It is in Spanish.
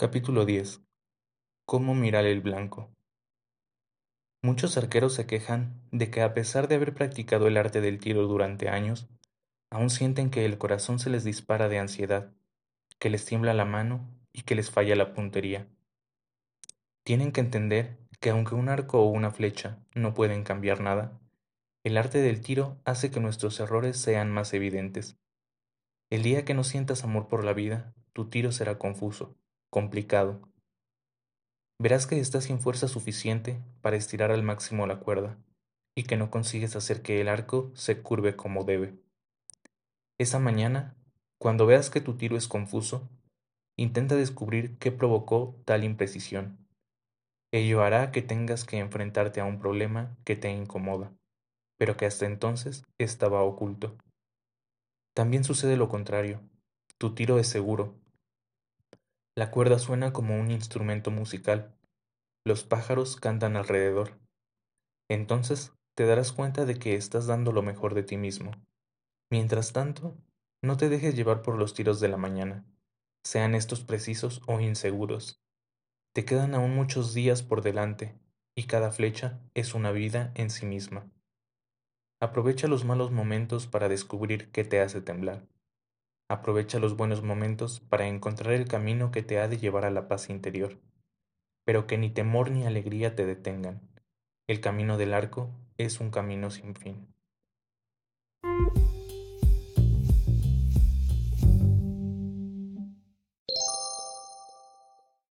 Capítulo 10. Cómo mirar el blanco. Muchos arqueros se quejan de que a pesar de haber practicado el arte del tiro durante años, aún sienten que el corazón se les dispara de ansiedad, que les tiembla la mano y que les falla la puntería. Tienen que entender que aunque un arco o una flecha no pueden cambiar nada, el arte del tiro hace que nuestros errores sean más evidentes. El día que no sientas amor por la vida, tu tiro será confuso, complicado. Verás que estás sin fuerza suficiente para estirar al máximo la cuerda y que no consigues hacer que el arco se curve como debe. Esa mañana, cuando veas que tu tiro es confuso, intenta descubrir qué provocó tal imprecisión. Ello hará que tengas que enfrentarte a un problema que te incomoda, pero que hasta entonces estaba oculto. También sucede lo contrario. Tu tiro es seguro, la cuerda suena como un instrumento musical. Los pájaros cantan alrededor. Entonces te darás cuenta de que estás dando lo mejor de ti mismo. Mientras tanto, no te dejes llevar por los tiros de la mañana, sean estos precisos o inseguros. Te quedan aún muchos días por delante, y cada flecha es una vida en sí misma. Aprovecha los malos momentos para descubrir qué te hace temblar. Aprovecha los buenos momentos para encontrar el camino que te ha de llevar a la paz interior, pero que ni temor ni alegría te detengan. El camino del arco es un camino sin fin.